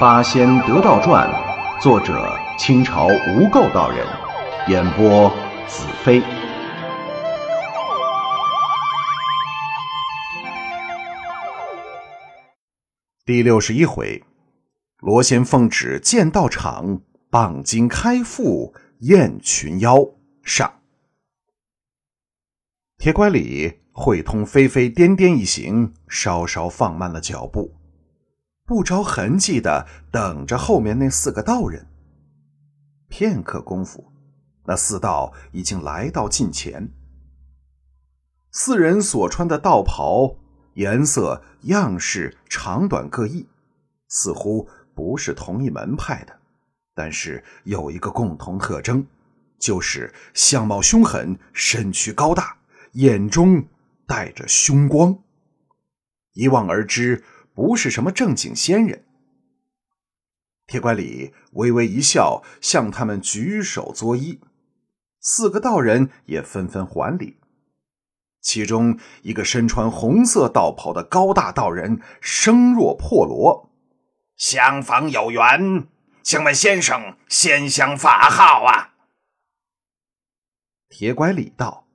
《八仙得道传》，作者清朝无垢道人，演播子飞。第六十一回，罗仙奉旨建道场，棒金开腹宴群妖。上，铁拐李会通飞飞颠颠一行，稍稍放慢了脚步。不着痕迹的等着后面那四个道人。片刻功夫，那四道已经来到近前。四人所穿的道袍颜色、样式、长短各异，似乎不是同一门派的，但是有一个共同特征，就是相貌凶狠，身躯高大，眼中带着凶光。一望而知。不是什么正经仙人。铁拐李微微一笑，向他们举手作揖。四个道人也纷纷还礼。其中一个身穿红色道袍的高大道人，声若破锣：“相逢有缘，请问先生仙乡法号啊？”铁拐李道：“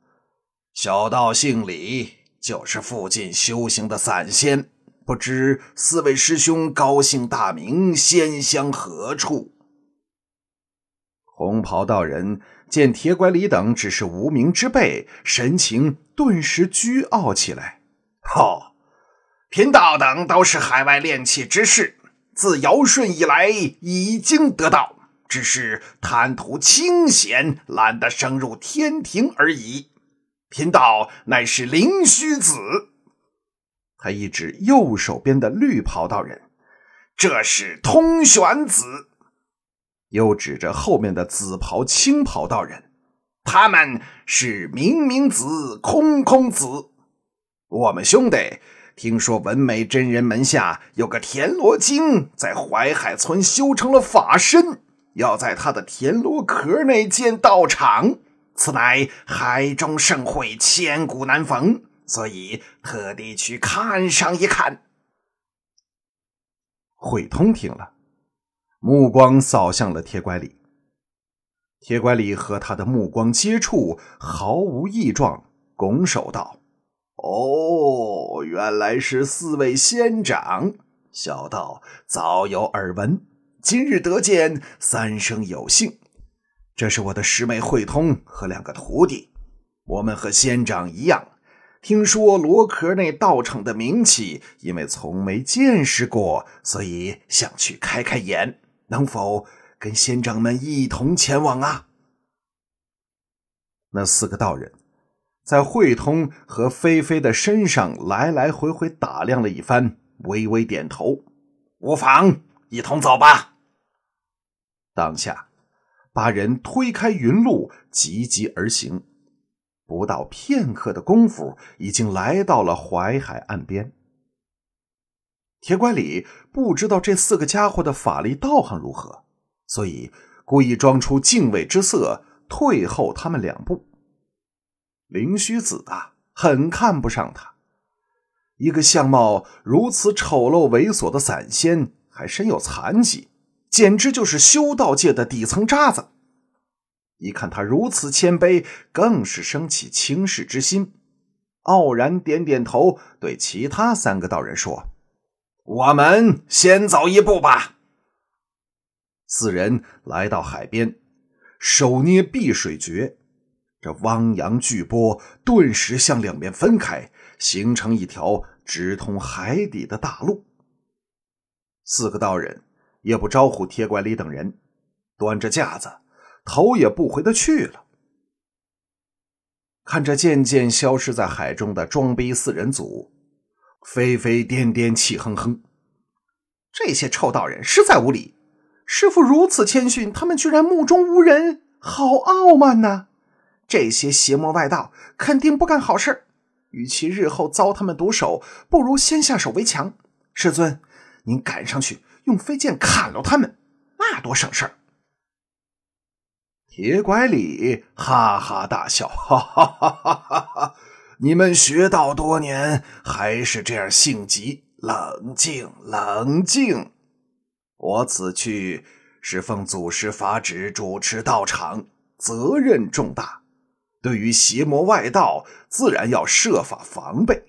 小道姓李，就是附近修行的散仙。”不知四位师兄高姓大名，仙乡何处？红袍道人见铁拐李等只是无名之辈，神情顿时倨傲起来。哦，贫道等都是海外炼气之士，自尧舜以来已经得道，只是贪图清闲，懒得升入天庭而已。贫道乃是灵虚子。他一指右手边的绿袍道人，这是通玄子；又指着后面的紫袍青袍道人，他们是明明子、空空子。我们兄弟听说文美真人门下有个田螺精，在淮海村修成了法身，要在他的田螺壳内建道场，此乃海中盛会，千古难逢。所以特地去看上一看。慧通听了，目光扫向了铁拐李。铁拐李和他的目光接触，毫无异状，拱手道：“哦，原来是四位仙长，小道早有耳闻，今日得见，三生有幸。这是我的师妹慧通和两个徒弟，我们和仙长一样。”听说罗壳内道场的名气，因为从没见识过，所以想去开开眼。能否跟仙长们一同前往啊？那四个道人在慧通和菲菲的身上来来回回打量了一番，微微点头：“无妨，一同走吧。”当下，八人推开云路，急急而行。不到片刻的功夫，已经来到了淮海岸边。铁拐李不知道这四个家伙的法力道行如何，所以故意装出敬畏之色，退后他们两步。灵虚子啊，很看不上他，一个相貌如此丑陋猥琐的散仙，还身有残疾，简直就是修道界的底层渣子。一看他如此谦卑，更是生起轻视之心，傲然点点头，对其他三个道人说：“我们先走一步吧。”四人来到海边，手捏碧水诀，这汪洋巨波顿时向两边分开，形成一条直通海底的大路。四个道人也不招呼铁拐李等人，端着架子。头也不回的去了。看着渐渐消失在海中的装逼四人组，飞飞颠颠，气哼哼。这些臭道人实在无礼！师傅如此谦逊，他们居然目中无人，好傲慢呐！这些邪魔外道肯定不干好事与其日后遭他们毒手，不如先下手为强。师尊，您赶上去用飞剑砍了他们，那多省事儿。铁拐李哈哈大笑，哈哈哈哈哈！你们学道多年，还是这样性急？冷静，冷静。我此去是奉祖师法旨主持道场，责任重大。对于邪魔外道，自然要设法防备。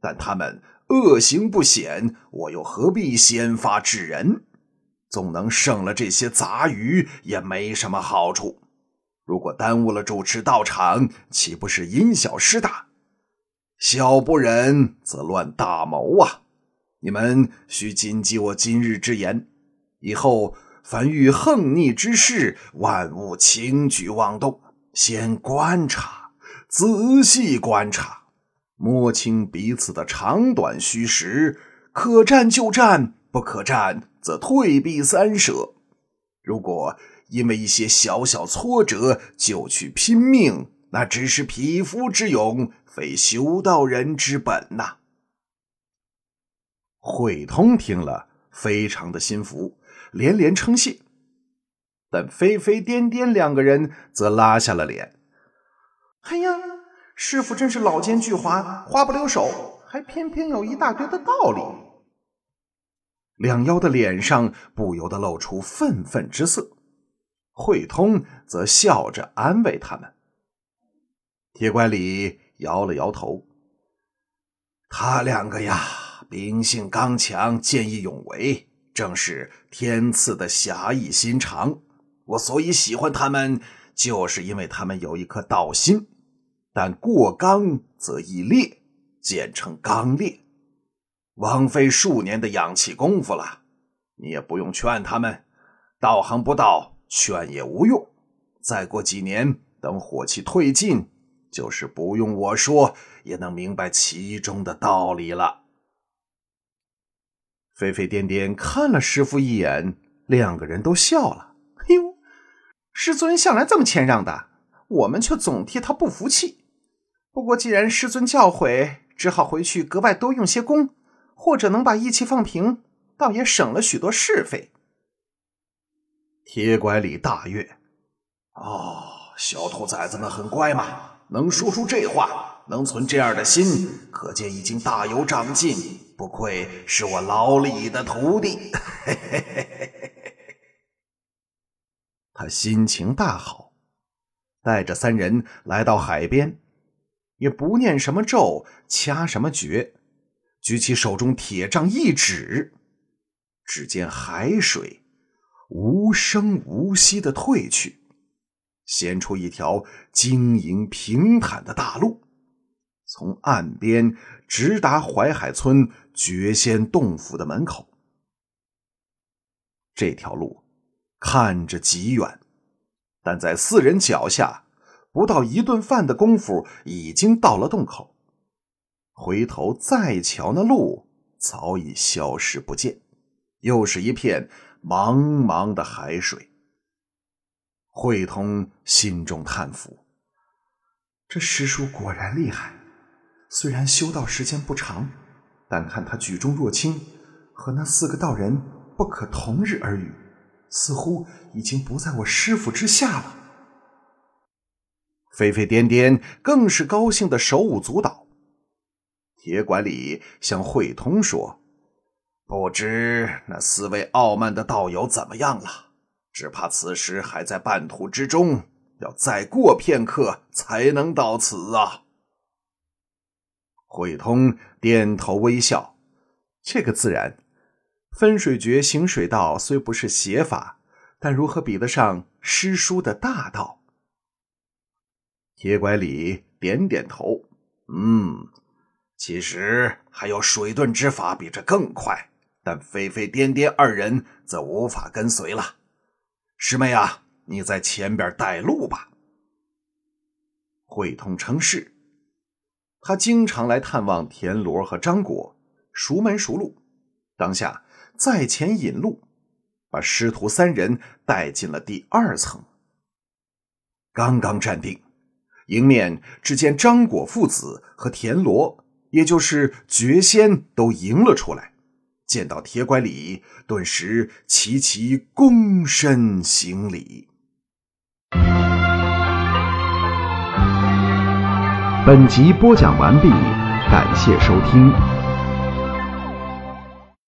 但他们恶行不显，我又何必先发制人？总能胜了这些杂鱼，也没什么好处。如果耽误了主持道场，岂不是因小失大？小不忍则乱大谋啊！你们需谨记我今日之言，以后凡遇横逆之事，万勿轻举妄动，先观察，仔细观察，摸清彼此的长短虚实，可战就战，不可战则退避三舍。如果因为一些小小挫折就去拼命，那只是匹夫之勇，非修道人之本呐。慧通听了，非常的心服，连连称谢。但飞飞颠颠两个人则拉下了脸。哎呀，师傅真是老奸巨猾，花不留手，还偏偏有一大堆的道理。两妖的脸上不由得露出愤愤之色。慧通则笑着安慰他们。铁拐李摇了摇头：“他两个呀，秉性刚强，见义勇为，正是天赐的侠义心肠。我所以喜欢他们，就是因为他们有一颗道心。但过刚则易裂，简称刚烈。枉费数年的养气功夫了。你也不用劝他们，道行不到。”劝也无用，再过几年，等火气退尽，就是不用我说，也能明白其中的道理了。飞飞颠颠看了师傅一眼，两个人都笑了。哎呦，师尊向来这么谦让的，我们却总替他不服气。不过既然师尊教诲，只好回去格外多用些功，或者能把义气放平，倒也省了许多是非。铁拐李大悦，哦，小兔崽子们很乖嘛，能说出这话，能存这样的心，可见已经大有长进，不愧是我老李的徒弟。他心情大好，带着三人来到海边，也不念什么咒，掐什么诀，举起手中铁杖一指，只见海水。无声无息的退去，显出一条晶莹平坦的大路，从岸边直达淮海村绝仙洞府的门口。这条路看着极远，但在四人脚下，不到一顿饭的功夫，已经到了洞口。回头再瞧那路，早已消失不见，又是一片。茫茫的海水，慧通心中叹服：这师叔果然厉害。虽然修道时间不长，但看他举重若轻，和那四个道人不可同日而语，似乎已经不在我师傅之下了。飞飞颠颠更是高兴的手舞足蹈。铁拐李向慧通说。不知那四位傲慢的道友怎么样了？只怕此时还在半途之中，要再过片刻才能到此啊！慧通点头微笑，这个自然。分水诀行水道虽不是邪法，但如何比得上师叔的大道？铁拐李点点头，嗯，其实还有水遁之法比这更快。但飞飞颠颠二人则无法跟随了。师妹啊，你在前边带路吧。慧通称是，他经常来探望田螺和张果，熟门熟路。当下在前引路，把师徒三人带进了第二层。刚刚站定，迎面只见张果父子和田螺，也就是绝仙，都迎了出来。见到铁拐李，顿时齐齐躬身行礼。本集播讲完毕，感谢收听。